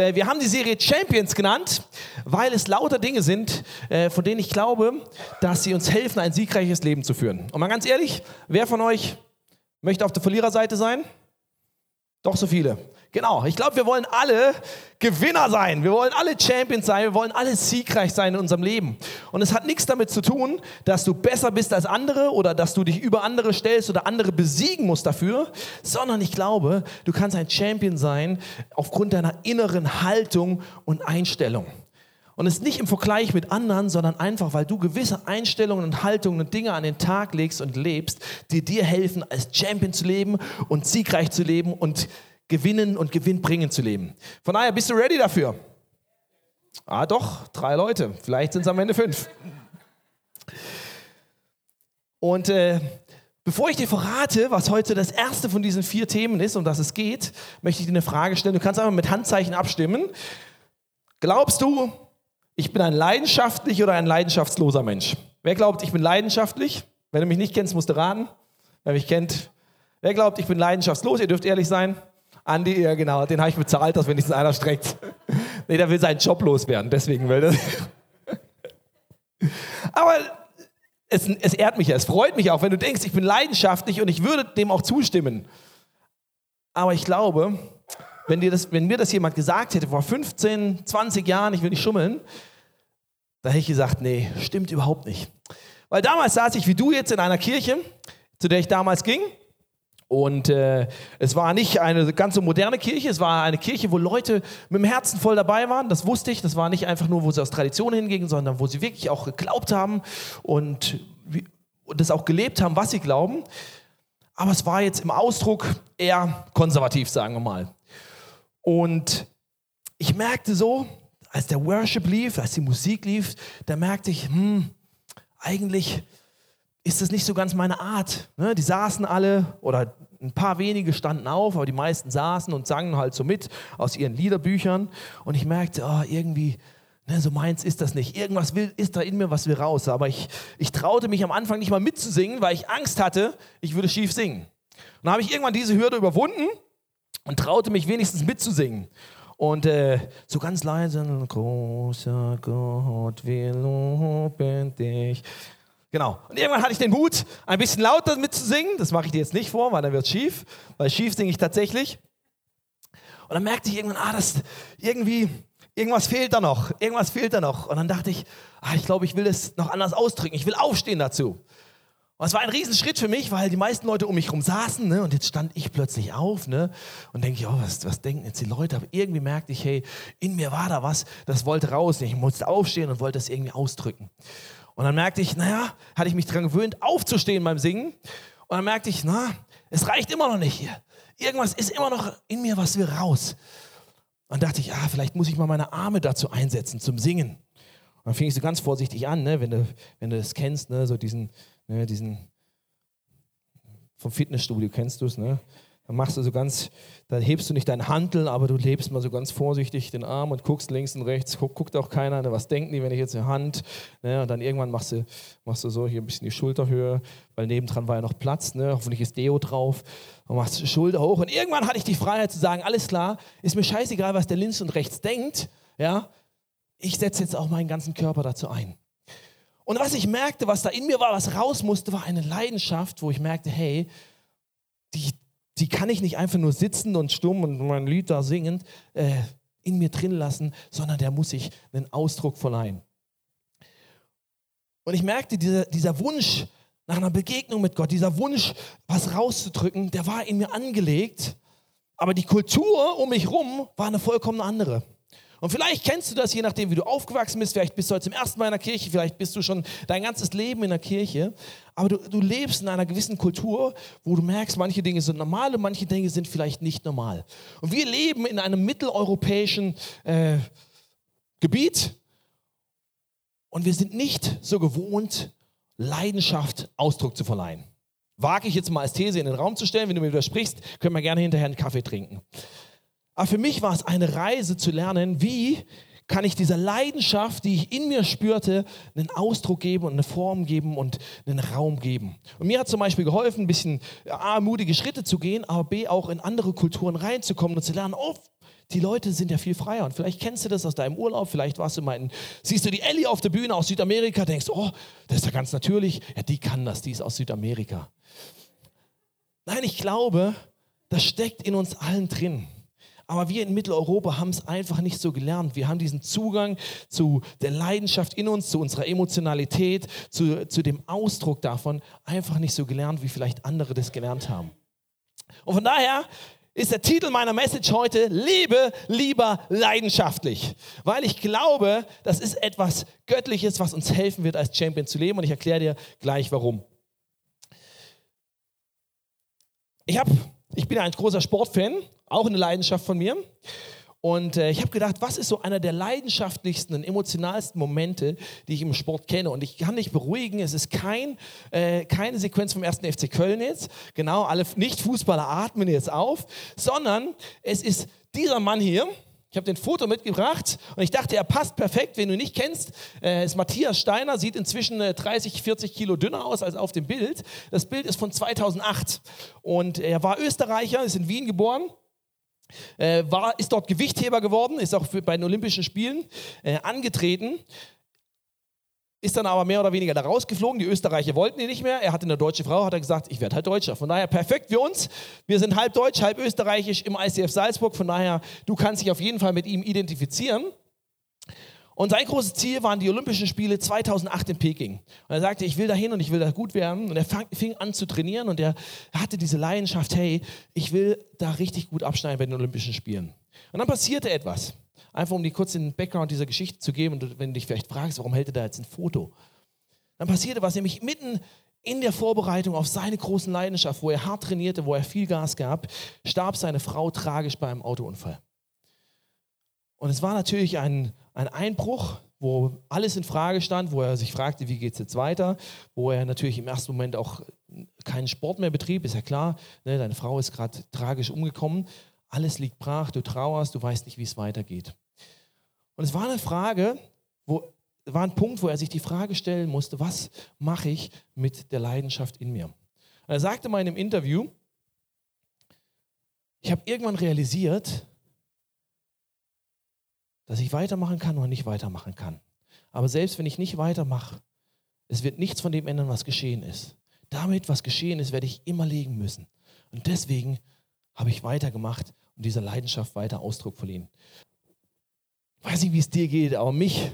Äh, wir haben die Serie Champions genannt, weil es lauter Dinge sind, äh, von denen ich glaube, dass sie uns helfen, ein siegreiches Leben zu führen. Und mal ganz ehrlich, wer von euch möchte auf der Verliererseite sein? Doch so viele. Genau, ich glaube, wir wollen alle Gewinner sein. Wir wollen alle Champions sein. Wir wollen alle siegreich sein in unserem Leben. Und es hat nichts damit zu tun, dass du besser bist als andere oder dass du dich über andere stellst oder andere besiegen musst dafür, sondern ich glaube, du kannst ein Champion sein aufgrund deiner inneren Haltung und Einstellung. Und es nicht im Vergleich mit anderen, sondern einfach, weil du gewisse Einstellungen und Haltungen und Dinge an den Tag legst und lebst, die dir helfen, als Champion zu leben und siegreich zu leben und gewinnen und gewinnbringend zu leben. Von daher, bist du ready dafür? Ah, doch, drei Leute. Vielleicht sind es am Ende fünf. Und äh, bevor ich dir verrate, was heute das erste von diesen vier Themen ist, um das es geht, möchte ich dir eine Frage stellen. Du kannst einfach mit Handzeichen abstimmen. Glaubst du, ich bin ein leidenschaftlich oder ein leidenschaftsloser Mensch? Wer glaubt, ich bin leidenschaftlich? Wenn du mich nicht kennst, musst du raten. Wer mich kennt, wer glaubt, ich bin leidenschaftslos? Ihr dürft ehrlich sein. Andi, ja genau, den habe ich bezahlt, dass wenigstens einer streckt. nee, der will seinen Job loswerden, deswegen will das. Aber es, es ehrt mich ja, es freut mich auch, wenn du denkst, ich bin leidenschaftlich und ich würde dem auch zustimmen. Aber ich glaube, wenn, dir das, wenn mir das jemand gesagt hätte vor 15, 20 Jahren, ich will nicht schummeln, da hätte ich gesagt, nee, stimmt überhaupt nicht. Weil damals saß ich wie du jetzt in einer Kirche, zu der ich damals ging. Und äh, es war nicht eine ganz so moderne Kirche, es war eine Kirche, wo Leute mit dem Herzen voll dabei waren. Das wusste ich. Das war nicht einfach nur, wo sie aus Tradition hingingen, sondern wo sie wirklich auch geglaubt haben und, und das auch gelebt haben, was sie glauben. Aber es war jetzt im Ausdruck eher konservativ, sagen wir mal. Und ich merkte so, als der Worship lief, als die Musik lief, da merkte ich, hm, eigentlich ist das nicht so ganz meine Art. Ne? Die saßen alle oder ein paar wenige standen auf, aber die meisten saßen und sangen halt so mit aus ihren Liederbüchern. Und ich merkte, oh, irgendwie, ne, so meins ist das nicht. Irgendwas will, ist da in mir, was will raus. Aber ich, ich traute mich am Anfang nicht mal mitzusingen, weil ich Angst hatte, ich würde schief singen. Und dann habe ich irgendwann diese Hürde überwunden und traute mich wenigstens mitzusingen. Und äh, so ganz leise, großer Gott, wir loben dich. Genau. Und irgendwann hatte ich den Mut, ein bisschen lauter mitzusingen. Das mache ich dir jetzt nicht vor, weil dann wird es schief. Weil schief singe ich tatsächlich. Und dann merkte ich irgendwann, ah, das irgendwie, irgendwas fehlt da noch. Irgendwas fehlt da noch. Und dann dachte ich, ah, ich glaube, ich will das noch anders ausdrücken. Ich will aufstehen dazu. Und es war ein Riesenschritt für mich, weil die meisten Leute um mich herum saßen ne? und jetzt stand ich plötzlich auf ne? und denke, oh, was, was denken jetzt die Leute? Aber irgendwie merkte ich, hey, in mir war da was, das wollte raus. Ich musste aufstehen und wollte das irgendwie ausdrücken. Und dann merkte ich, naja, hatte ich mich daran gewöhnt, aufzustehen beim Singen. Und dann merkte ich, na, es reicht immer noch nicht hier. Irgendwas ist immer noch in mir, was will raus. Und dann dachte ich, ah, vielleicht muss ich mal meine Arme dazu einsetzen, zum Singen. Und dann fing ich so ganz vorsichtig an, ne, wenn, du, wenn du das kennst, ne, so diesen, ne, diesen vom Fitnessstudio kennst du es, ne? Dann machst du so ganz, dann hebst du nicht deinen Hantel, aber du lebst mal so ganz vorsichtig den Arm und guckst links und rechts, guck, guckt auch keiner, ne, was denken die, wenn ich jetzt eine Hand, ne, und dann irgendwann machst du, machst du so hier ein bisschen die Schulterhöhe, weil nebendran war ja noch Platz, ne, hoffentlich ist Deo drauf, und machst die Schulter hoch und irgendwann hatte ich die Freiheit zu sagen, alles klar, ist mir scheißegal, was der links und rechts denkt, ja, ich setze jetzt auch meinen ganzen Körper dazu ein. Und was ich merkte, was da in mir war, was raus musste, war eine Leidenschaft, wo ich merkte, hey, die, die kann ich nicht einfach nur sitzen und stumm und mein Lied da singend äh, in mir drin lassen, sondern der muss sich einen Ausdruck verleihen. Und ich merkte, dieser, dieser Wunsch nach einer Begegnung mit Gott, dieser Wunsch, was rauszudrücken, der war in mir angelegt, aber die Kultur um mich herum war eine vollkommen andere. Und vielleicht kennst du das, je nachdem, wie du aufgewachsen bist. Vielleicht bist du heute zum ersten Mal in der Kirche, vielleicht bist du schon dein ganzes Leben in der Kirche. Aber du, du lebst in einer gewissen Kultur, wo du merkst, manche Dinge sind normal und manche Dinge sind vielleicht nicht normal. Und wir leben in einem mitteleuropäischen äh, Gebiet und wir sind nicht so gewohnt, Leidenschaft Ausdruck zu verleihen. Wage ich jetzt mal als These in den Raum zu stellen, wenn du mir widersprichst, können wir gerne hinterher einen Kaffee trinken. Aber für mich war es eine Reise zu lernen, wie kann ich dieser Leidenschaft, die ich in mir spürte, einen Ausdruck geben und eine Form geben und einen Raum geben. Und mir hat zum Beispiel geholfen, ein bisschen A, mutige Schritte zu gehen, aber B, auch in andere Kulturen reinzukommen und zu lernen, oh, die Leute sind ja viel freier. Und vielleicht kennst du das aus deinem Urlaub, vielleicht warst du mal siehst du die Ellie auf der Bühne aus Südamerika, denkst, oh, das ist ja ganz natürlich. Ja, die kann das, die ist aus Südamerika. Nein, ich glaube, das steckt in uns allen drin. Aber wir in Mitteleuropa haben es einfach nicht so gelernt. Wir haben diesen Zugang zu der Leidenschaft in uns, zu unserer Emotionalität, zu, zu dem Ausdruck davon einfach nicht so gelernt, wie vielleicht andere das gelernt haben. Und von daher ist der Titel meiner Message heute Lebe lieber leidenschaftlich, weil ich glaube, das ist etwas Göttliches, was uns helfen wird, als Champion zu leben und ich erkläre dir gleich warum. Ich habe ich bin ein großer Sportfan, auch eine Leidenschaft von mir. Und äh, ich habe gedacht, was ist so einer der leidenschaftlichsten und emotionalsten Momente, die ich im Sport kenne? Und ich kann dich beruhigen, es ist kein, äh, keine Sequenz vom ersten FC Köln jetzt. Genau, alle Nicht-Fußballer atmen jetzt auf, sondern es ist dieser Mann hier, ich habe den Foto mitgebracht und ich dachte, er passt perfekt. Wenn du ihn nicht kennst, äh, ist Matthias Steiner, sieht inzwischen äh, 30, 40 Kilo dünner aus als auf dem Bild. Das Bild ist von 2008 und er war Österreicher, ist in Wien geboren. Äh, war, ist dort Gewichtheber geworden, ist auch für, bei den Olympischen Spielen äh, angetreten ist dann aber mehr oder weniger da rausgeflogen. Die Österreicher wollten ihn nicht mehr. Er hatte eine deutsche Frau, hat er gesagt, ich werde halt Deutscher. Von daher perfekt für uns. Wir sind halb deutsch, halb österreichisch im ICF Salzburg. Von daher, du kannst dich auf jeden Fall mit ihm identifizieren. Und sein großes Ziel waren die Olympischen Spiele 2008 in Peking. Und er sagte, ich will dahin und ich will da gut werden. Und er fing an zu trainieren und er hatte diese Leidenschaft, hey, ich will da richtig gut abschneiden bei den Olympischen Spielen. Und dann passierte etwas. Einfach um dir kurz den Background dieser Geschichte zu geben und wenn du dich vielleicht fragst, warum hält er da jetzt ein Foto? Dann passierte was, nämlich mitten in der Vorbereitung auf seine großen Leidenschaft, wo er hart trainierte, wo er viel Gas gab, starb seine Frau tragisch bei einem Autounfall. Und es war natürlich ein, ein Einbruch, wo alles in Frage stand, wo er sich fragte, wie geht es jetzt weiter, wo er natürlich im ersten Moment auch keinen Sport mehr betrieb, ist ja klar, ne, deine Frau ist gerade tragisch umgekommen, alles liegt brach, du trauerst, du weißt nicht, wie es weitergeht. Und es war eine Frage, wo, war ein Punkt, wo er sich die Frage stellen musste, was mache ich mit der Leidenschaft in mir? Und er sagte mal in einem Interview, ich habe irgendwann realisiert, dass ich weitermachen kann oder nicht weitermachen kann. Aber selbst wenn ich nicht weitermache, es wird nichts von dem ändern, was geschehen ist. Damit, was geschehen ist, werde ich immer legen müssen. Und deswegen habe ich weitergemacht und dieser Leidenschaft weiter Ausdruck verliehen. Ich weiß nicht, wie es dir geht, aber mich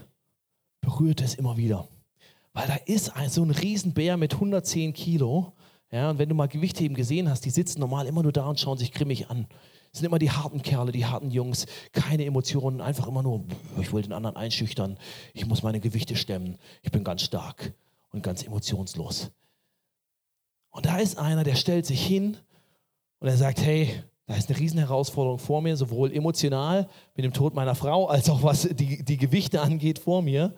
berührt es immer wieder. Weil da ist so ein Riesenbär mit 110 Kilo. Ja, und wenn du mal Gewichtheben gesehen hast, die sitzen normal immer nur da und schauen sich grimmig an. Sind immer die harten Kerle, die harten Jungs, keine Emotionen, einfach immer nur, ich will den anderen einschüchtern, ich muss meine Gewichte stemmen, ich bin ganz stark und ganz emotionslos. Und da ist einer, der stellt sich hin und er sagt, hey, da ist eine Riesenherausforderung vor mir, sowohl emotional mit dem Tod meiner Frau, als auch was die, die Gewichte angeht vor mir.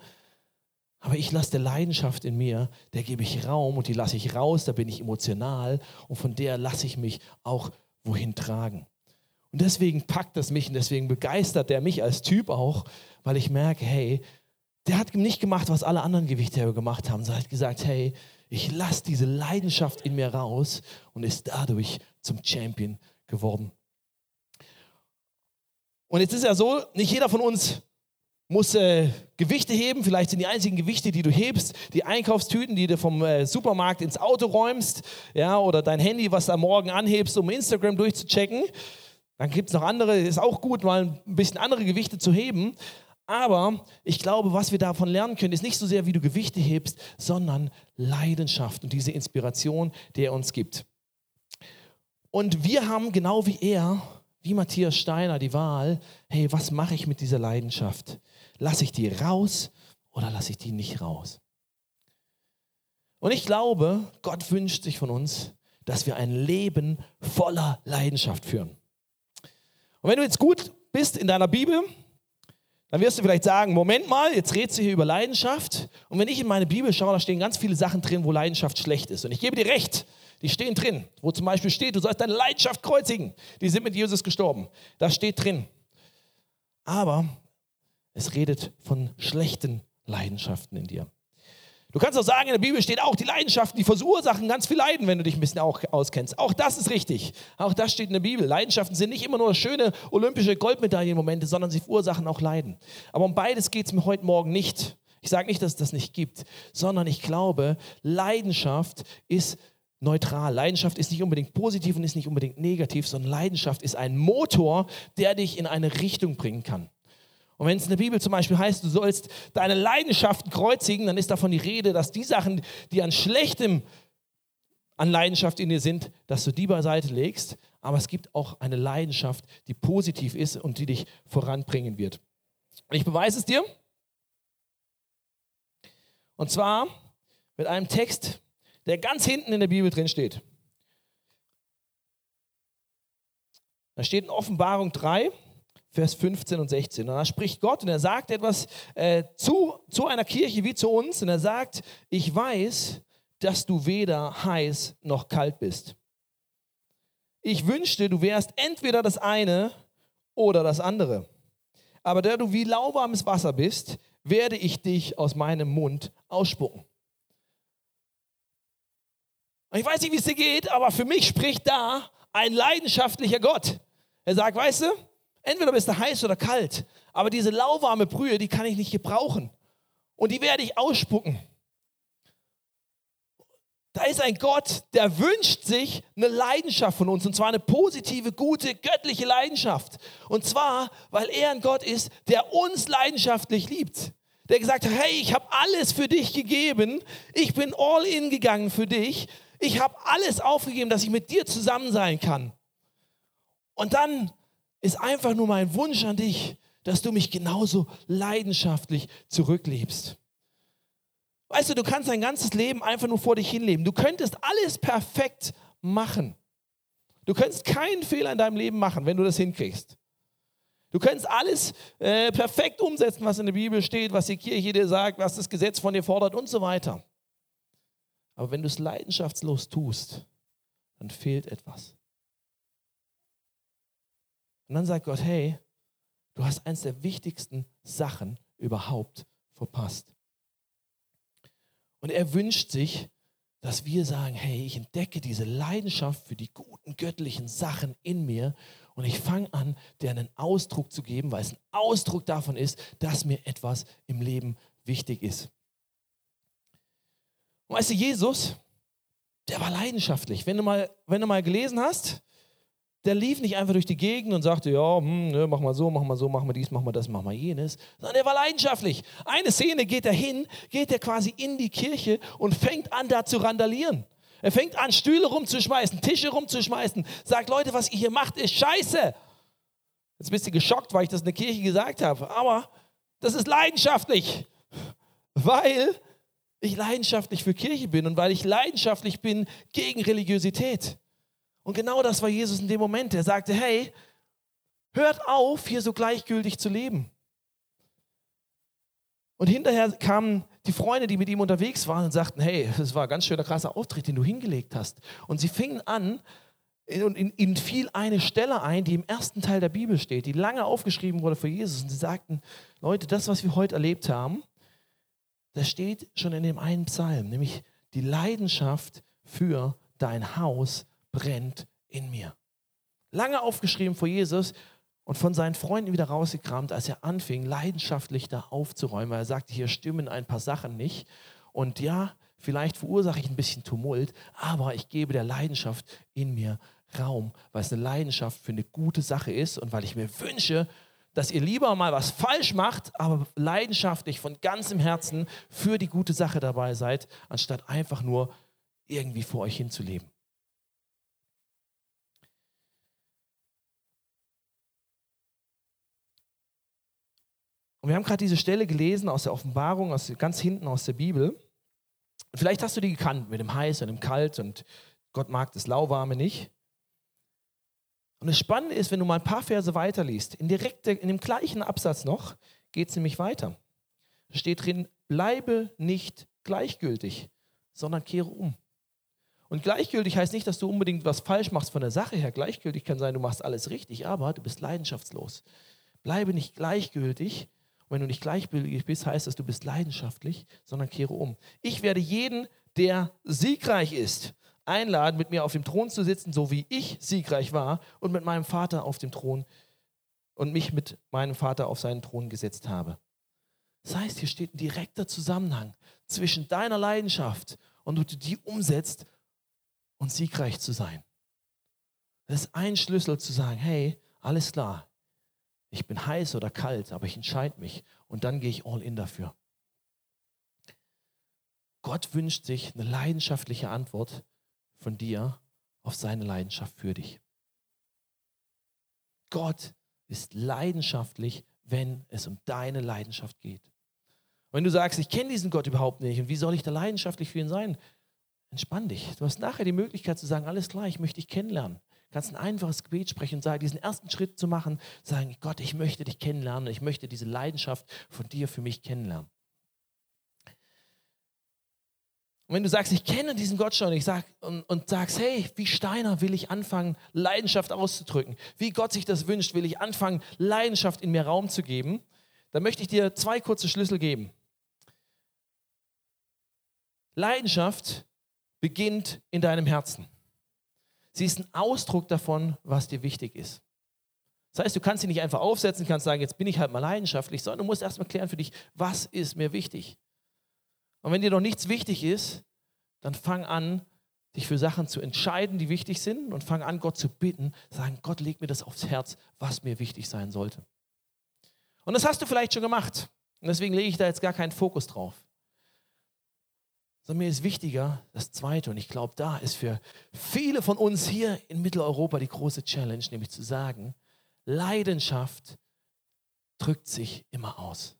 Aber ich lasse der Leidenschaft in mir, der gebe ich Raum und die lasse ich raus, da bin ich emotional und von der lasse ich mich auch wohin tragen. Und deswegen packt das mich und deswegen begeistert der mich als Typ auch, weil ich merke, hey, der hat nicht gemacht, was alle anderen Gewichtheber gemacht haben, sondern hat gesagt, hey, ich lasse diese Leidenschaft in mir raus und ist dadurch zum Champion geworden. Und jetzt ist ja so, nicht jeder von uns muss äh, Gewichte heben. Vielleicht sind die einzigen Gewichte, die du hebst, die Einkaufstüten, die du vom äh, Supermarkt ins Auto räumst, ja, oder dein Handy, was du am Morgen anhebst, um Instagram durchzuchecken. Dann gibt es noch andere, ist auch gut, mal ein bisschen andere Gewichte zu heben. Aber ich glaube, was wir davon lernen können, ist nicht so sehr, wie du Gewichte hebst, sondern Leidenschaft und diese Inspiration, die er uns gibt. Und wir haben genau wie er, wie Matthias Steiner, die Wahl, hey, was mache ich mit dieser Leidenschaft? Lasse ich die raus oder lasse ich die nicht raus? Und ich glaube, Gott wünscht sich von uns, dass wir ein Leben voller Leidenschaft führen. Und wenn du jetzt gut bist in deiner Bibel, dann wirst du vielleicht sagen, Moment mal, jetzt redest du hier über Leidenschaft. Und wenn ich in meine Bibel schaue, da stehen ganz viele Sachen drin, wo Leidenschaft schlecht ist. Und ich gebe dir recht, die stehen drin, wo zum Beispiel steht, du sollst deine Leidenschaft kreuzigen. Die sind mit Jesus gestorben. Das steht drin. Aber es redet von schlechten Leidenschaften in dir. Du kannst auch sagen, in der Bibel steht auch, die Leidenschaften, die verursachen ganz viel Leiden, wenn du dich ein bisschen auch auskennst. Auch das ist richtig. Auch das steht in der Bibel. Leidenschaften sind nicht immer nur schöne olympische Goldmedaillenmomente, sondern sie verursachen auch Leiden. Aber um beides geht es mir heute Morgen nicht. Ich sage nicht, dass es das nicht gibt, sondern ich glaube, Leidenschaft ist neutral. Leidenschaft ist nicht unbedingt positiv und ist nicht unbedingt negativ, sondern Leidenschaft ist ein Motor, der dich in eine Richtung bringen kann. Und wenn es in der Bibel zum Beispiel heißt, du sollst deine Leidenschaften kreuzigen, dann ist davon die Rede, dass die Sachen, die an Schlechtem an Leidenschaft in dir sind, dass du die beiseite legst. Aber es gibt auch eine Leidenschaft, die positiv ist und die dich voranbringen wird. Und ich beweise es dir. Und zwar mit einem Text, der ganz hinten in der Bibel drin steht. Da steht in Offenbarung 3, Vers 15 und 16. Und da spricht Gott und er sagt etwas äh, zu, zu einer Kirche wie zu uns. Und er sagt, ich weiß, dass du weder heiß noch kalt bist. Ich wünschte, du wärst entweder das eine oder das andere. Aber da du wie lauwarmes Wasser bist, werde ich dich aus meinem Mund ausspucken. Ich weiß nicht, wie es dir geht, aber für mich spricht da ein leidenschaftlicher Gott. Er sagt, weißt du, entweder bist du heiß oder kalt, aber diese lauwarme Brühe, die kann ich nicht gebrauchen. Und die werde ich ausspucken. Da ist ein Gott, der wünscht sich eine Leidenschaft von uns, und zwar eine positive, gute, göttliche Leidenschaft. Und zwar, weil er ein Gott ist, der uns leidenschaftlich liebt der gesagt hat, hey, ich habe alles für dich gegeben, ich bin all in gegangen für dich, ich habe alles aufgegeben, dass ich mit dir zusammen sein kann. Und dann ist einfach nur mein Wunsch an dich, dass du mich genauso leidenschaftlich zurücklebst. Weißt du, du kannst dein ganzes Leben einfach nur vor dich hinleben. Du könntest alles perfekt machen. Du könntest keinen Fehler in deinem Leben machen, wenn du das hinkriegst. Du kannst alles äh, perfekt umsetzen, was in der Bibel steht, was die Kirche dir sagt, was das Gesetz von dir fordert und so weiter. Aber wenn du es leidenschaftslos tust, dann fehlt etwas. Und dann sagt Gott, hey, du hast eines der wichtigsten Sachen überhaupt verpasst. Und er wünscht sich, dass wir sagen, hey, ich entdecke diese Leidenschaft für die guten göttlichen Sachen in mir und ich fange an, dir einen Ausdruck zu geben, weil es ein Ausdruck davon ist, dass mir etwas im Leben wichtig ist. Und weißt du, Jesus, der war leidenschaftlich. Wenn du mal, wenn du mal gelesen hast, der lief nicht einfach durch die Gegend und sagte, ja, hm, ne, mach mal so, mach mal so, mach mal dies, mach mal das, mach mal jenes, sondern er war leidenschaftlich. Eine Szene geht er hin, geht er quasi in die Kirche und fängt an, da zu randalieren. Er fängt an, Stühle rumzuschmeißen, Tische rumzuschmeißen, sagt, Leute, was ihr hier macht, ist scheiße. Jetzt bist du geschockt, weil ich das in der Kirche gesagt habe. Aber das ist leidenschaftlich, weil ich leidenschaftlich für Kirche bin und weil ich leidenschaftlich bin gegen Religiosität. Und genau das war Jesus in dem Moment. Er sagte, hey, hört auf, hier so gleichgültig zu leben. Und hinterher kamen die Freunde, die mit ihm unterwegs waren, und sagten, hey, das war ein ganz schöner krasser Auftritt, den du hingelegt hast. Und sie fingen an, und ihnen fiel eine Stelle ein, die im ersten Teil der Bibel steht, die lange aufgeschrieben wurde für Jesus. Und sie sagten, Leute, das, was wir heute erlebt haben, das steht schon in dem einen Psalm, nämlich die Leidenschaft für dein Haus brennt in mir. Lange aufgeschrieben vor Jesus und von seinen Freunden wieder rausgekramt, als er anfing, leidenschaftlich da aufzuräumen, weil er sagte, hier stimmen ein paar Sachen nicht. Und ja, vielleicht verursache ich ein bisschen Tumult, aber ich gebe der Leidenschaft in mir Raum, weil es eine Leidenschaft für eine gute Sache ist und weil ich mir wünsche, dass ihr lieber mal was falsch macht, aber leidenschaftlich von ganzem Herzen für die gute Sache dabei seid, anstatt einfach nur irgendwie vor euch hinzuleben. Und wir haben gerade diese Stelle gelesen aus der Offenbarung, aus, ganz hinten aus der Bibel. Vielleicht hast du die gekannt mit dem Heiß und dem Kalt und Gott mag das Lauwarme nicht. Und das Spannende ist, wenn du mal ein paar Verse weiterliest, in, direkt, in dem gleichen Absatz noch, geht es nämlich weiter. Da steht drin, bleibe nicht gleichgültig, sondern kehre um. Und gleichgültig heißt nicht, dass du unbedingt was falsch machst von der Sache her. Gleichgültig kann sein, du machst alles richtig, aber du bist leidenschaftslos. Bleibe nicht gleichgültig, wenn du nicht gleichgültig bist, heißt das, du bist leidenschaftlich, sondern kehre um. Ich werde jeden, der siegreich ist, einladen, mit mir auf dem Thron zu sitzen, so wie ich siegreich war und mit meinem Vater auf dem Thron und mich mit meinem Vater auf seinen Thron gesetzt habe. Das heißt, hier steht ein direkter Zusammenhang zwischen deiner Leidenschaft und du die umsetzt und siegreich zu sein. Das ist ein Schlüssel zu sagen, hey, alles klar, ich bin heiß oder kalt, aber ich entscheide mich und dann gehe ich all in dafür. Gott wünscht sich eine leidenschaftliche Antwort von dir auf seine Leidenschaft für dich. Gott ist leidenschaftlich, wenn es um deine Leidenschaft geht. Wenn du sagst, ich kenne diesen Gott überhaupt nicht und wie soll ich da leidenschaftlich für ihn sein? Entspann dich. Du hast nachher die Möglichkeit zu sagen, alles klar, ich möchte dich kennenlernen. Kannst ein einfaches Gebet sprechen und sagen, diesen ersten Schritt zu machen, sagen, Gott, ich möchte dich kennenlernen, ich möchte diese Leidenschaft von dir für mich kennenlernen. Und wenn du sagst, ich kenne diesen Gott schon ich sag, und, und sagst, hey, wie Steiner will ich anfangen, Leidenschaft auszudrücken, wie Gott sich das wünscht, will ich anfangen, Leidenschaft in mir Raum zu geben, dann möchte ich dir zwei kurze Schlüssel geben. Leidenschaft beginnt in deinem Herzen. Sie ist ein Ausdruck davon, was dir wichtig ist. Das heißt, du kannst sie nicht einfach aufsetzen, kannst sagen, jetzt bin ich halt mal leidenschaftlich, sondern du musst erstmal klären für dich, was ist mir wichtig. Und wenn dir noch nichts wichtig ist, dann fang an, dich für Sachen zu entscheiden, die wichtig sind und fang an, Gott zu bitten, sagen, Gott, leg mir das aufs Herz, was mir wichtig sein sollte. Und das hast du vielleicht schon gemacht. Und deswegen lege ich da jetzt gar keinen Fokus drauf. Sondern mir ist wichtiger das Zweite. Und ich glaube, da ist für viele von uns hier in Mitteleuropa die große Challenge, nämlich zu sagen, Leidenschaft drückt sich immer aus.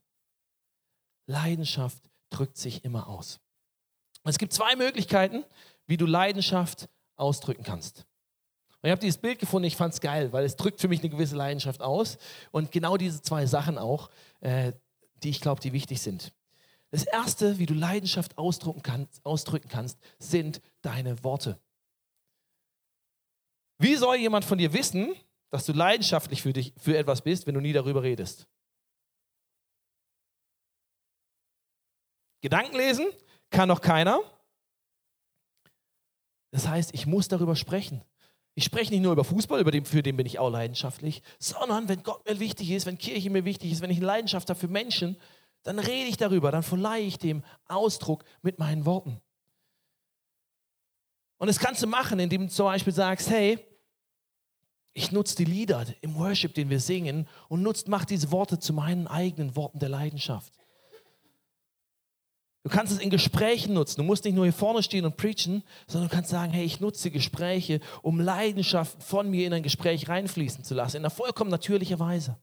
Leidenschaft drückt sich immer aus. Es gibt zwei Möglichkeiten, wie du Leidenschaft ausdrücken kannst. Und ich habe dieses Bild gefunden, ich fand es geil, weil es drückt für mich eine gewisse Leidenschaft aus. Und genau diese zwei Sachen auch, äh, die ich glaube, die wichtig sind. Das Erste, wie du Leidenschaft ausdrücken kannst, ausdrücken kannst, sind deine Worte. Wie soll jemand von dir wissen, dass du leidenschaftlich für, dich, für etwas bist, wenn du nie darüber redest? Gedanken lesen kann noch keiner. Das heißt, ich muss darüber sprechen. Ich spreche nicht nur über Fußball, über den, für den bin ich auch leidenschaftlich, sondern wenn Gott mir wichtig ist, wenn Kirche mir wichtig ist, wenn ich eine Leidenschaft habe für Menschen, dann rede ich darüber, dann verleihe ich dem Ausdruck mit meinen Worten. Und das kannst du machen, indem du zum Beispiel sagst, hey, ich nutze die Lieder im Worship, den wir singen, und nutzt, mach diese Worte zu meinen eigenen Worten der Leidenschaft. Du kannst es in Gesprächen nutzen. Du musst nicht nur hier vorne stehen und preachen, sondern du kannst sagen, hey, ich nutze Gespräche, um Leidenschaft von mir in ein Gespräch reinfließen zu lassen, in einer vollkommen natürlichen Weise.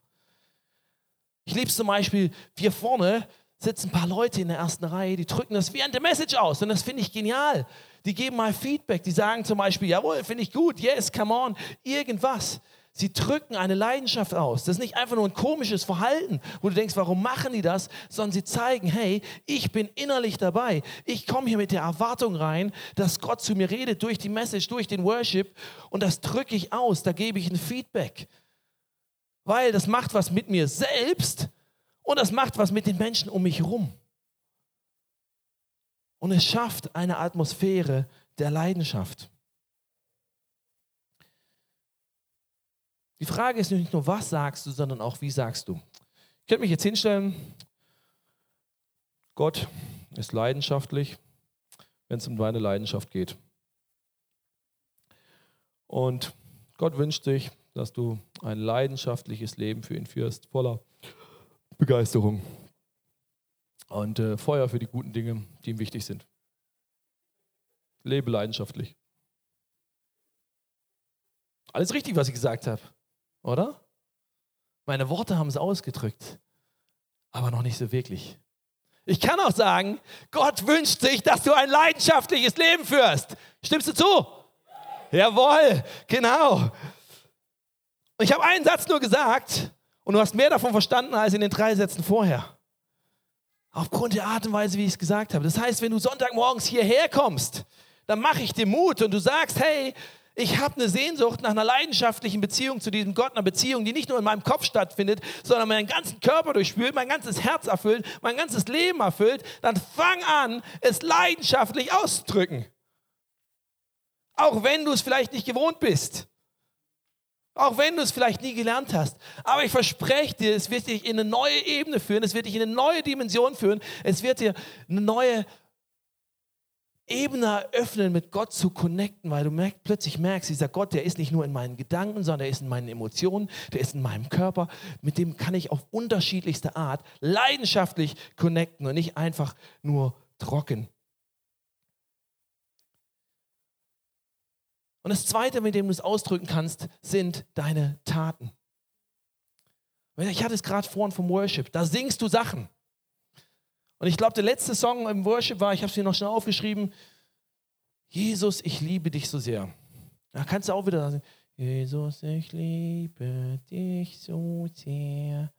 Ich liebe es zum Beispiel, hier vorne sitzen ein paar Leute in der ersten Reihe, die drücken das während der Message aus und das finde ich genial. Die geben mal Feedback, die sagen zum Beispiel, jawohl, finde ich gut, yes, come on, irgendwas. Sie drücken eine Leidenschaft aus. Das ist nicht einfach nur ein komisches Verhalten, wo du denkst, warum machen die das, sondern sie zeigen, hey, ich bin innerlich dabei. Ich komme hier mit der Erwartung rein, dass Gott zu mir redet durch die Message, durch den Worship und das drücke ich aus, da gebe ich ein Feedback. Weil das macht was mit mir selbst und das macht was mit den Menschen um mich herum. Und es schafft eine Atmosphäre der Leidenschaft. Die Frage ist nicht nur, was sagst du, sondern auch, wie sagst du. Ich könnte mich jetzt hinstellen, Gott ist leidenschaftlich, wenn es um deine Leidenschaft geht. Und Gott wünscht sich, dass du ein leidenschaftliches Leben für ihn führst, voller Begeisterung und äh, Feuer für die guten Dinge, die ihm wichtig sind. Lebe leidenschaftlich. Alles richtig, was ich gesagt habe oder? Meine Worte haben es ausgedrückt, aber noch nicht so wirklich. Ich kann auch sagen, Gott wünscht sich, dass du ein leidenschaftliches Leben führst. Stimmst du zu? Jawohl, genau. Und ich habe einen Satz nur gesagt und du hast mehr davon verstanden als in den drei Sätzen vorher. Aufgrund der Art und Weise, wie ich es gesagt habe. Das heißt, wenn du Sonntagmorgens hierher kommst, dann mache ich dir Mut und du sagst, hey, Ich habe eine Sehnsucht nach einer leidenschaftlichen Beziehung zu diesem Gott, einer Beziehung, die nicht nur in meinem Kopf stattfindet, sondern meinen ganzen Körper durchspült, mein ganzes Herz erfüllt, mein ganzes Leben erfüllt. Dann fang an, es leidenschaftlich auszudrücken. Auch wenn du es vielleicht nicht gewohnt bist. Auch wenn du es vielleicht nie gelernt hast. Aber ich verspreche dir, es wird dich in eine neue Ebene führen, es wird dich in eine neue Dimension führen, es wird dir eine neue Ebene eröffnen, mit Gott zu connecten, weil du merk, plötzlich merkst, dieser Gott, der ist nicht nur in meinen Gedanken, sondern der ist in meinen Emotionen, der ist in meinem Körper. Mit dem kann ich auf unterschiedlichste Art leidenschaftlich connecten und nicht einfach nur trocken. Und das Zweite, mit dem du es ausdrücken kannst, sind deine Taten. Ich hatte es gerade vorhin vom Worship. Da singst du Sachen. Und ich glaube, der letzte Song im Worship war, ich habe es hier noch schnell aufgeschrieben, Jesus, ich liebe dich so sehr. Da kannst du auch wieder sagen, Jesus, ich liebe dich so sehr.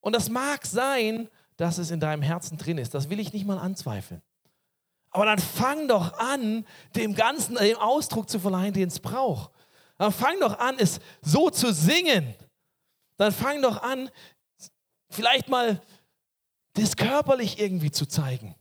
Und das mag sein, dass es in deinem Herzen drin ist. Das will ich nicht mal anzweifeln. Aber dann fang doch an, dem Ganzen den Ausdruck zu verleihen, den es braucht. Dann fang doch an, es so zu singen. Dann fang doch an, vielleicht mal das körperlich irgendwie zu zeigen.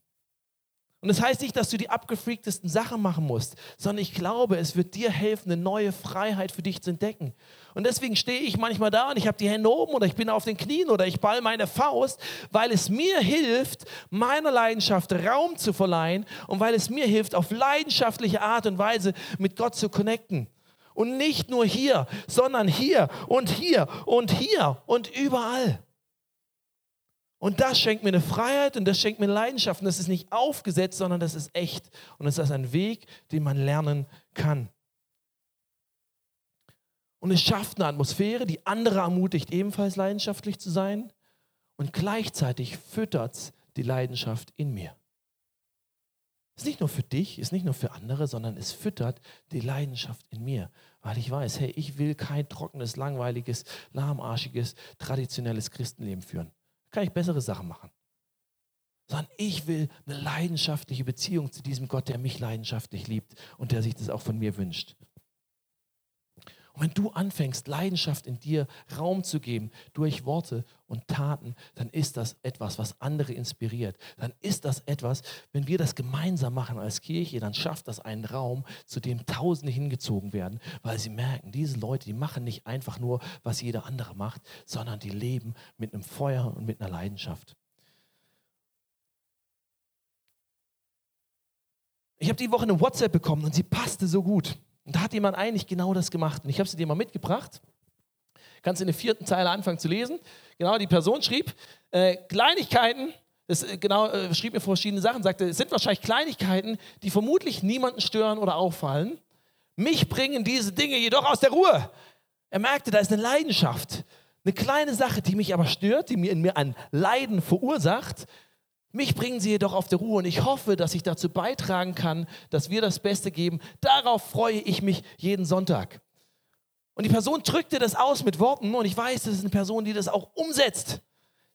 Und das heißt nicht, dass du die abgefreaktesten Sachen machen musst, sondern ich glaube, es wird dir helfen, eine neue Freiheit für dich zu entdecken. Und deswegen stehe ich manchmal da und ich habe die Hände oben oder ich bin auf den Knien oder ich ball meine Faust, weil es mir hilft, meiner Leidenschaft Raum zu verleihen und weil es mir hilft, auf leidenschaftliche Art und Weise mit Gott zu connecten. Und nicht nur hier, sondern hier und hier und hier und überall. Und das schenkt mir eine Freiheit und das schenkt mir Leidenschaft. Und das ist nicht aufgesetzt, sondern das ist echt. Und es ist ein Weg, den man lernen kann. Und es schafft eine Atmosphäre, die andere ermutigt, ebenfalls leidenschaftlich zu sein. Und gleichzeitig füttert es die Leidenschaft in mir. Ist nicht nur für dich, ist nicht nur für andere, sondern es füttert die Leidenschaft in mir, weil ich weiß, hey, ich will kein trockenes, langweiliges, lahmarschiges, traditionelles Christenleben führen kann ich bessere Sachen machen. Sondern ich will eine leidenschaftliche Beziehung zu diesem Gott, der mich leidenschaftlich liebt und der sich das auch von mir wünscht. Und wenn du anfängst, Leidenschaft in dir Raum zu geben durch Worte und Taten, dann ist das etwas, was andere inspiriert. Dann ist das etwas, wenn wir das gemeinsam machen als Kirche, dann schafft das einen Raum, zu dem Tausende hingezogen werden, weil sie merken, diese Leute, die machen nicht einfach nur, was jeder andere macht, sondern die leben mit einem Feuer und mit einer Leidenschaft. Ich habe die Woche eine WhatsApp bekommen und sie passte so gut. Und da hat jemand eigentlich genau das gemacht. Und ich habe sie dir mal mitgebracht. Kannst in der vierten Zeile anfangen zu lesen. Genau, die Person schrieb, äh, Kleinigkeiten, das, äh, genau, äh, schrieb mir verschiedene Sachen, sagte, es sind wahrscheinlich Kleinigkeiten, die vermutlich niemanden stören oder auffallen. Mich bringen diese Dinge jedoch aus der Ruhe. Er merkte, da ist eine Leidenschaft. Eine kleine Sache, die mich aber stört, die mir in mir ein Leiden verursacht, mich bringen sie jedoch auf die Ruhe und ich hoffe, dass ich dazu beitragen kann, dass wir das Beste geben. Darauf freue ich mich jeden Sonntag. Und die Person drückte das aus mit Worten und ich weiß, das ist eine Person, die das auch umsetzt.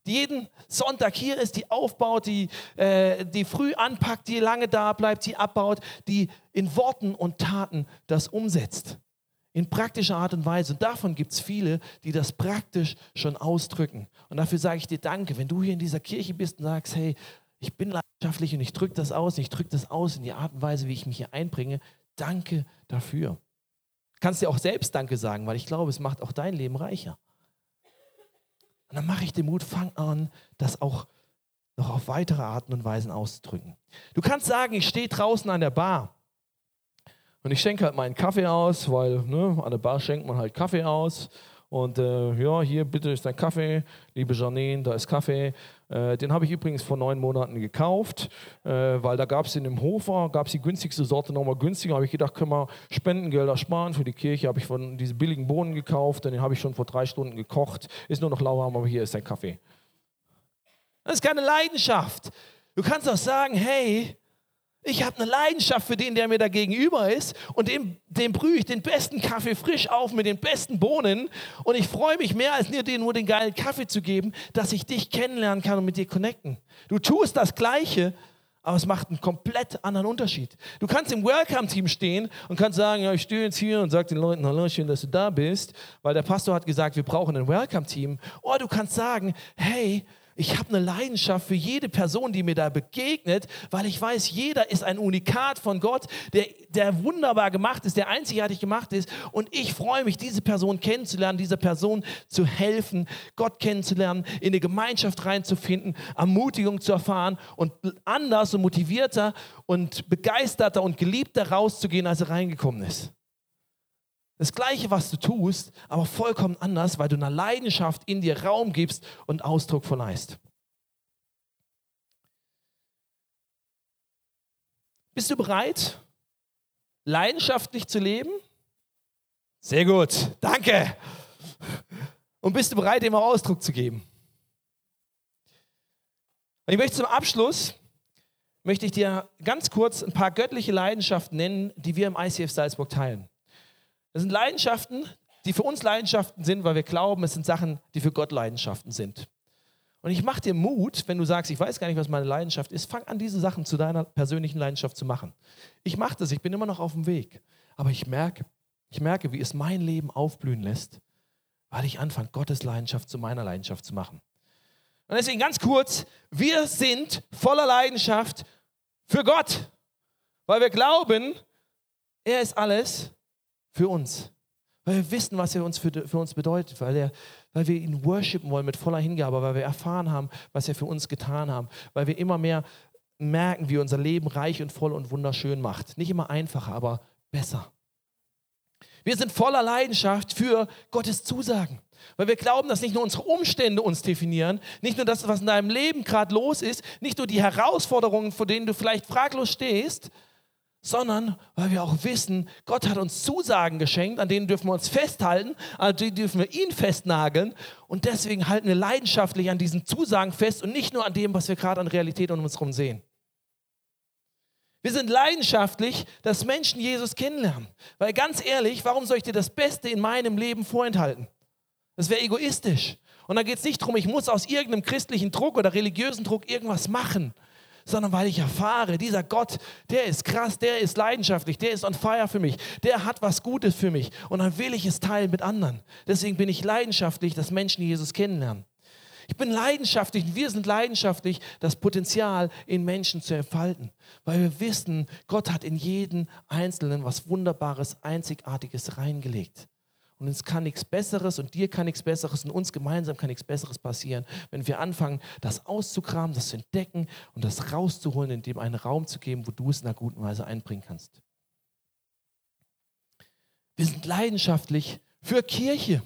Die jeden Sonntag hier ist, die aufbaut, die, äh, die früh anpackt, die lange da bleibt, die abbaut, die in Worten und Taten das umsetzt in praktischer Art und Weise. Und davon gibt es viele, die das praktisch schon ausdrücken. Und dafür sage ich dir Danke, wenn du hier in dieser Kirche bist und sagst, hey, ich bin leidenschaftlich und ich drücke das aus, ich drücke das aus in die Art und Weise, wie ich mich hier einbringe. Danke dafür. Kannst dir auch selbst Danke sagen, weil ich glaube, es macht auch dein Leben reicher. Und dann mache ich den Mut, fang an, das auch noch auf weitere Arten und Weisen auszudrücken. Du kannst sagen, ich stehe draußen an der Bar und ich schenke halt meinen Kaffee aus, weil ne, an der Bar schenkt man halt Kaffee aus. Und äh, ja, hier bitte ist dein Kaffee, liebe Janine, da ist Kaffee. Äh, den habe ich übrigens vor neun Monaten gekauft, äh, weil da gab es in dem Hofer, gab es die günstigste Sorte nochmal günstiger. habe ich gedacht, können wir Spendengelder sparen für die Kirche. Habe ich von diesen billigen Bohnen gekauft, den habe ich schon vor drei Stunden gekocht. Ist nur noch lauwarm, aber hier ist dein Kaffee. Das ist keine Leidenschaft. Du kannst auch sagen, hey, ich habe eine Leidenschaft für den, der mir da gegenüber ist und dem, dem brühe ich den besten Kaffee frisch auf mit den besten Bohnen und ich freue mich mehr, als dir nur den geilen Kaffee zu geben, dass ich dich kennenlernen kann und mit dir connecten. Du tust das Gleiche, aber es macht einen komplett anderen Unterschied. Du kannst im Welcome-Team stehen und kannst sagen, ja, ich stehe jetzt hier und sage den Leuten, hallo, schön, dass du da bist, weil der Pastor hat gesagt, wir brauchen ein Welcome-Team. Oder du kannst sagen, hey, ich habe eine Leidenschaft für jede Person, die mir da begegnet, weil ich weiß, jeder ist ein Unikat von Gott, der, der wunderbar gemacht ist, der einzigartig gemacht ist. Und ich freue mich, diese Person kennenzulernen, dieser Person zu helfen, Gott kennenzulernen, in eine Gemeinschaft reinzufinden, Ermutigung zu erfahren und anders und motivierter und begeisterter und geliebter rauszugehen, als er reingekommen ist. Das Gleiche, was du tust, aber vollkommen anders, weil du einer Leidenschaft in dir Raum gibst und Ausdruck verleihst. Bist du bereit, leidenschaftlich zu leben? Sehr gut, danke. Und bist du bereit, dem auch Ausdruck zu geben? Und ich möchte zum Abschluss, möchte ich dir ganz kurz ein paar göttliche Leidenschaften nennen, die wir im ICF Salzburg teilen. Das sind Leidenschaften, die für uns Leidenschaften sind, weil wir glauben, es sind Sachen, die für Gott Leidenschaften sind. Und ich mache dir Mut, wenn du sagst, ich weiß gar nicht, was meine Leidenschaft ist, fang an, diese Sachen zu deiner persönlichen Leidenschaft zu machen. Ich mache das, ich bin immer noch auf dem Weg. Aber ich merke, ich merke, wie es mein Leben aufblühen lässt, weil ich anfange, Gottes Leidenschaft zu meiner Leidenschaft zu machen. Und deswegen ganz kurz, wir sind voller Leidenschaft für Gott, weil wir glauben, er ist alles für uns. Weil wir wissen, was er uns für, für uns bedeutet, weil, er, weil wir ihn worshipen wollen mit voller Hingabe, weil wir erfahren haben, was er für uns getan hat, weil wir immer mehr merken, wie unser Leben reich und voll und wunderschön macht. Nicht immer einfacher, aber besser. Wir sind voller Leidenschaft für Gottes Zusagen, weil wir glauben, dass nicht nur unsere Umstände uns definieren, nicht nur das, was in deinem Leben gerade los ist, nicht nur die Herausforderungen, vor denen du vielleicht fraglos stehst, sondern weil wir auch wissen, Gott hat uns Zusagen geschenkt, an denen dürfen wir uns festhalten, an denen dürfen wir ihn festnageln und deswegen halten wir leidenschaftlich an diesen Zusagen fest und nicht nur an dem, was wir gerade an Realität um uns herum sehen. Wir sind leidenschaftlich, dass Menschen Jesus kennenlernen. Weil ganz ehrlich, warum soll ich dir das Beste in meinem Leben vorenthalten? Das wäre egoistisch. Und da geht es nicht darum, ich muss aus irgendeinem christlichen Druck oder religiösen Druck irgendwas machen, sondern weil ich erfahre, dieser Gott, der ist krass, der ist leidenschaftlich, der ist on fire für mich, der hat was Gutes für mich und dann will ich es teilen mit anderen. Deswegen bin ich leidenschaftlich, dass Menschen Jesus kennenlernen. Ich bin leidenschaftlich, wir sind leidenschaftlich, das Potenzial in Menschen zu entfalten, weil wir wissen, Gott hat in jeden Einzelnen was Wunderbares, Einzigartiges reingelegt. Und uns kann nichts Besseres und dir kann nichts Besseres und uns gemeinsam kann nichts Besseres passieren, wenn wir anfangen, das auszukramen, das zu entdecken und das rauszuholen, in dem einen Raum zu geben, wo du es in einer guten Weise einbringen kannst. Wir sind leidenschaftlich für Kirche,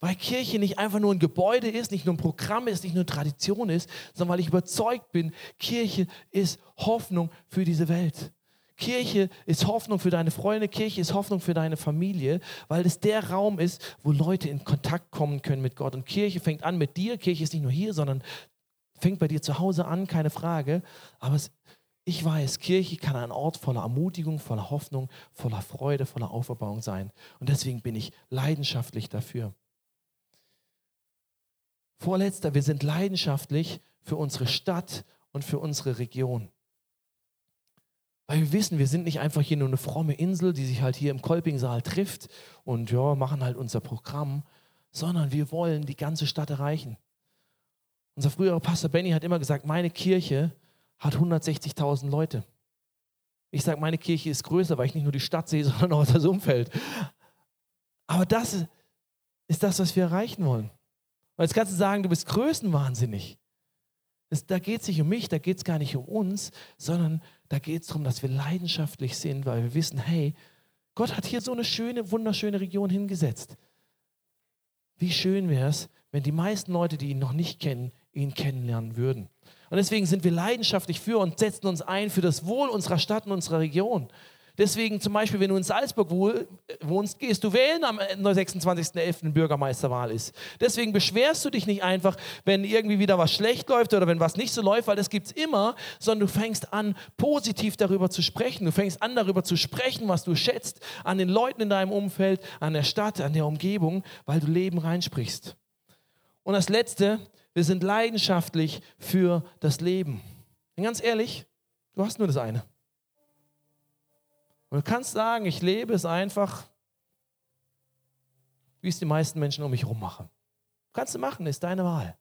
weil Kirche nicht einfach nur ein Gebäude ist, nicht nur ein Programm ist, nicht nur Tradition ist, sondern weil ich überzeugt bin, Kirche ist Hoffnung für diese Welt. Kirche ist Hoffnung für deine Freunde, Kirche ist Hoffnung für deine Familie, weil es der Raum ist, wo Leute in Kontakt kommen können mit Gott. Und Kirche fängt an mit dir. Kirche ist nicht nur hier, sondern fängt bei dir zu Hause an, keine Frage. Aber es, ich weiß, Kirche kann ein Ort voller Ermutigung, voller Hoffnung, voller Freude, voller Auferbauung sein. Und deswegen bin ich leidenschaftlich dafür. Vorletzter, wir sind leidenschaftlich für unsere Stadt und für unsere Region. Weil wir wissen, wir sind nicht einfach hier nur eine fromme Insel, die sich halt hier im Kolpingsaal trifft und ja, machen halt unser Programm, sondern wir wollen die ganze Stadt erreichen. Unser früherer Pastor Benny hat immer gesagt, meine Kirche hat 160.000 Leute. Ich sage, meine Kirche ist größer, weil ich nicht nur die Stadt sehe, sondern auch das Umfeld. Aber das ist das, was wir erreichen wollen. Weil jetzt kannst du sagen, du bist größenwahnsinnig. Es, da geht es nicht um mich, da geht es gar nicht um uns, sondern da geht es darum, dass wir leidenschaftlich sind, weil wir wissen, hey, Gott hat hier so eine schöne, wunderschöne Region hingesetzt. Wie schön wäre es, wenn die meisten Leute, die ihn noch nicht kennen, ihn kennenlernen würden. Und deswegen sind wir leidenschaftlich für und setzen uns ein für das Wohl unserer Stadt und unserer Region. Deswegen zum Beispiel, wenn du in Salzburg wohnst, gehst du wählen am 26.11. Bürgermeisterwahl ist. Deswegen beschwerst du dich nicht einfach, wenn irgendwie wieder was schlecht läuft oder wenn was nicht so läuft, weil das gibt es immer, sondern du fängst an, positiv darüber zu sprechen. Du fängst an, darüber zu sprechen, was du schätzt, an den Leuten in deinem Umfeld, an der Stadt, an der Umgebung, weil du Leben reinsprichst. Und das Letzte, wir sind leidenschaftlich für das Leben. Und ganz ehrlich, Du hast nur das eine. Und du kannst sagen, ich lebe es einfach, wie es die meisten Menschen um mich herum machen. Kannst du machen, ist deine Wahl.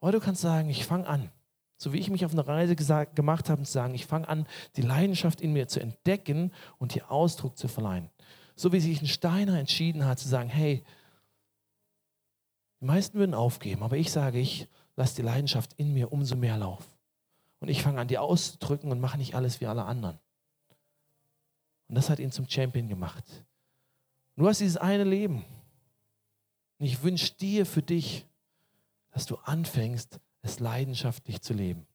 Oder du kannst sagen, ich fange an, so wie ich mich auf eine Reise gesagt, gemacht habe, zu sagen, ich fange an, die Leidenschaft in mir zu entdecken und ihr Ausdruck zu verleihen. So wie sich ein Steiner entschieden hat, zu sagen, hey, die meisten würden aufgeben, aber ich sage, ich lasse die Leidenschaft in mir umso mehr laufen. Und ich fange an, die auszudrücken und mache nicht alles wie alle anderen. Und das hat ihn zum Champion gemacht. Du hast dieses eine Leben. Und ich wünsche dir für dich, dass du anfängst, es leidenschaftlich zu leben.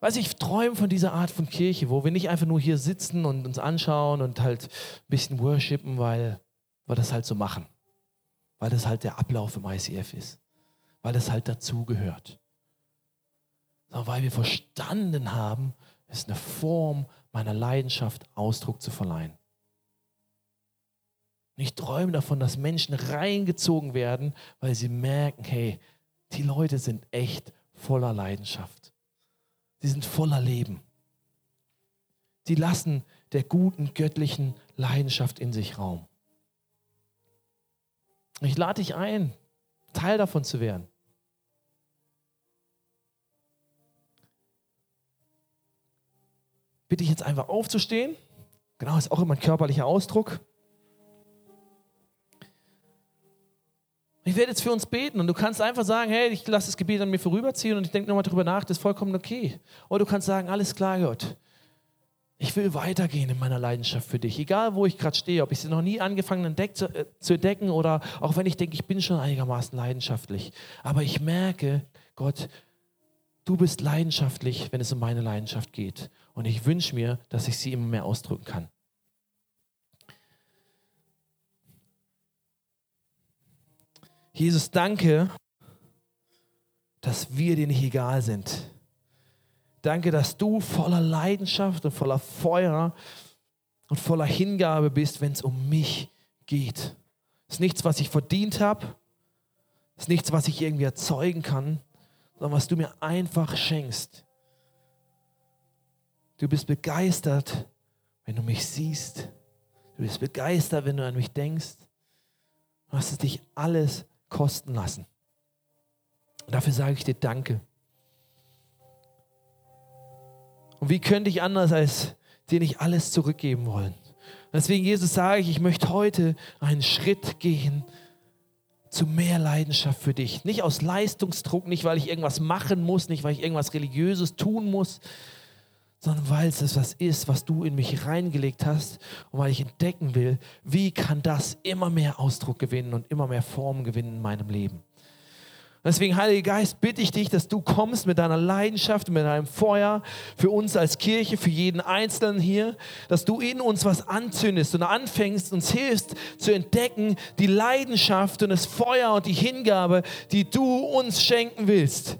Weiß ich träume von dieser Art von Kirche, wo wir nicht einfach nur hier sitzen und uns anschauen und halt ein bisschen worshipen, weil wir das halt so machen. Weil das halt der Ablauf im ICF ist. Weil das halt dazugehört. Sondern weil wir verstanden haben, es ist eine Form meiner Leidenschaft Ausdruck zu verleihen. Und ich träume davon, dass Menschen reingezogen werden, weil sie merken, hey, die Leute sind echt voller Leidenschaft. Sie sind voller Leben. Sie lassen der guten göttlichen Leidenschaft in sich Raum. Ich lade dich ein, Teil davon zu werden. Bitte ich jetzt einfach aufzustehen. Genau, ist auch immer ein körperlicher Ausdruck. Ich werde jetzt für uns beten und du kannst einfach sagen, hey, ich lasse das Gebet an mir vorüberziehen und ich denke nochmal darüber nach, das ist vollkommen okay. Oder du kannst sagen, alles klar, Gott. Ich will weitergehen in meiner Leidenschaft für dich, egal wo ich gerade stehe, ob ich sie noch nie angefangen entdeckt, zu, äh, zu entdecken oder auch wenn ich denke, ich bin schon einigermaßen leidenschaftlich. Aber ich merke, Gott, du bist leidenschaftlich, wenn es um meine Leidenschaft geht. Und ich wünsche mir, dass ich sie immer mehr ausdrücken kann. Jesus, danke, dass wir dir nicht egal sind. Danke, dass du voller Leidenschaft und voller Feuer und voller Hingabe bist, wenn es um mich geht. Es ist nichts, was ich verdient habe. Es ist nichts, was ich irgendwie erzeugen kann, sondern was du mir einfach schenkst. Du bist begeistert, wenn du mich siehst. Du bist begeistert, wenn du an mich denkst. Du hast es dich alles kosten lassen. Und dafür sage ich dir Danke. Und wie könnte ich anders als dir nicht alles zurückgeben wollen? Deswegen, Jesus, sage ich, ich möchte heute einen Schritt gehen zu mehr Leidenschaft für dich. Nicht aus Leistungsdruck, nicht weil ich irgendwas machen muss, nicht weil ich irgendwas Religiöses tun muss, sondern weil es etwas ist, was du in mich reingelegt hast und weil ich entdecken will, wie kann das immer mehr Ausdruck gewinnen und immer mehr Form gewinnen in meinem Leben. Deswegen, Heiliger Geist, bitte ich dich, dass du kommst mit deiner Leidenschaft, mit deinem Feuer für uns als Kirche, für jeden Einzelnen hier, dass du in uns was anzündest und anfängst, uns hilfst zu entdecken, die Leidenschaft und das Feuer und die Hingabe, die du uns schenken willst.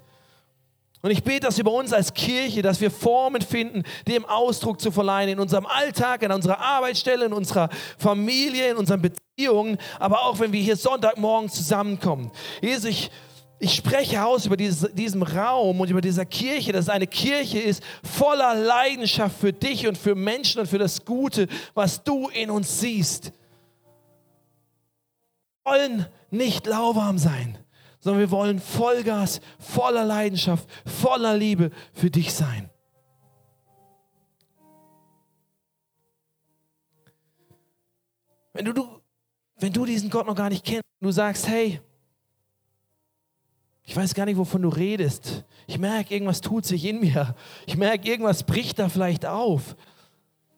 Und ich bete das über uns als Kirche, dass wir Formen finden, dem Ausdruck zu verleihen in unserem Alltag, in unserer Arbeitsstelle, in unserer Familie, in unseren Beziehungen, aber auch wenn wir hier Sonntagmorgen zusammenkommen. Jesus, ich, ich spreche aus über dieses, diesen Raum und über dieser Kirche, dass es eine Kirche ist voller Leidenschaft für dich und für Menschen und für das Gute, was du in uns siehst. Wir wollen nicht lauwarm sein sondern wir wollen Vollgas, voller Leidenschaft, voller Liebe für dich sein. Wenn du, wenn du diesen Gott noch gar nicht kennst, du sagst, hey, ich weiß gar nicht, wovon du redest. Ich merke, irgendwas tut sich in mir. Ich merke, irgendwas bricht da vielleicht auf.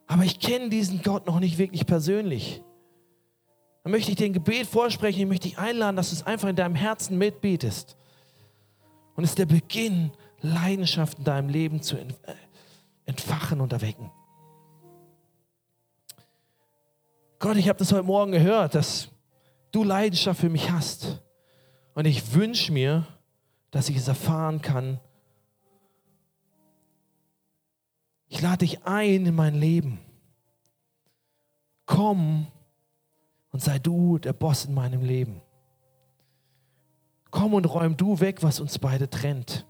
Aber ich kenne diesen Gott noch nicht wirklich persönlich dann möchte ich dir ein Gebet vorsprechen, ich möchte dich einladen, dass du es einfach in deinem Herzen mitbetest. Und es ist der Beginn, Leidenschaft in deinem Leben zu äh, entfachen und erwecken. Gott, ich habe das heute Morgen gehört, dass du Leidenschaft für mich hast. Und ich wünsche mir, dass ich es erfahren kann. Ich lade dich ein in mein Leben. Komm und sei du der Boss in meinem Leben. Komm und räum du weg, was uns beide trennt.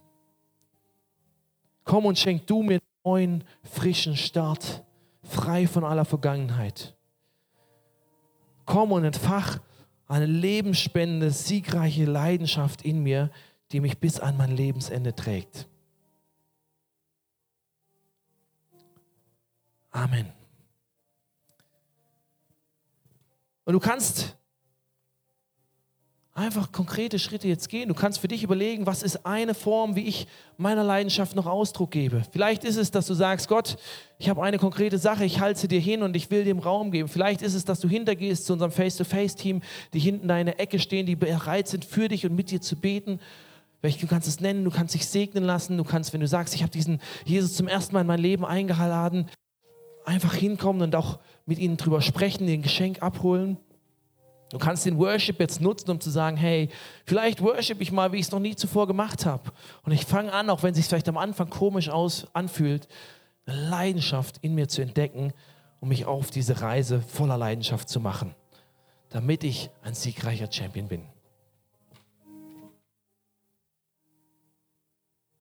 Komm und schenk du mir einen neuen, frischen Start, frei von aller Vergangenheit. Komm und entfach eine lebensspendende, siegreiche Leidenschaft in mir, die mich bis an mein Lebensende trägt. Amen. Und du kannst einfach konkrete Schritte jetzt gehen. Du kannst für dich überlegen, was ist eine Form, wie ich meiner Leidenschaft noch Ausdruck gebe. Vielleicht ist es, dass du sagst, Gott, ich habe eine konkrete Sache, ich halte dir hin und ich will dem Raum geben. Vielleicht ist es, dass du hintergehst zu unserem Face-to-Face-Team, die hinten in deiner Ecke stehen, die bereit sind, für dich und mit dir zu beten. Du kannst es nennen, du kannst dich segnen lassen, du kannst, wenn du sagst, ich habe diesen Jesus zum ersten Mal in mein Leben eingeladen, einfach hinkommen und auch mit ihnen drüber sprechen, den Geschenk abholen. Du kannst den Worship jetzt nutzen, um zu sagen, hey, vielleicht worship ich mal, wie ich es noch nie zuvor gemacht habe. Und ich fange an, auch wenn es sich vielleicht am Anfang komisch aus, anfühlt, eine Leidenschaft in mir zu entdecken, um mich auf diese Reise voller Leidenschaft zu machen, damit ich ein siegreicher Champion bin.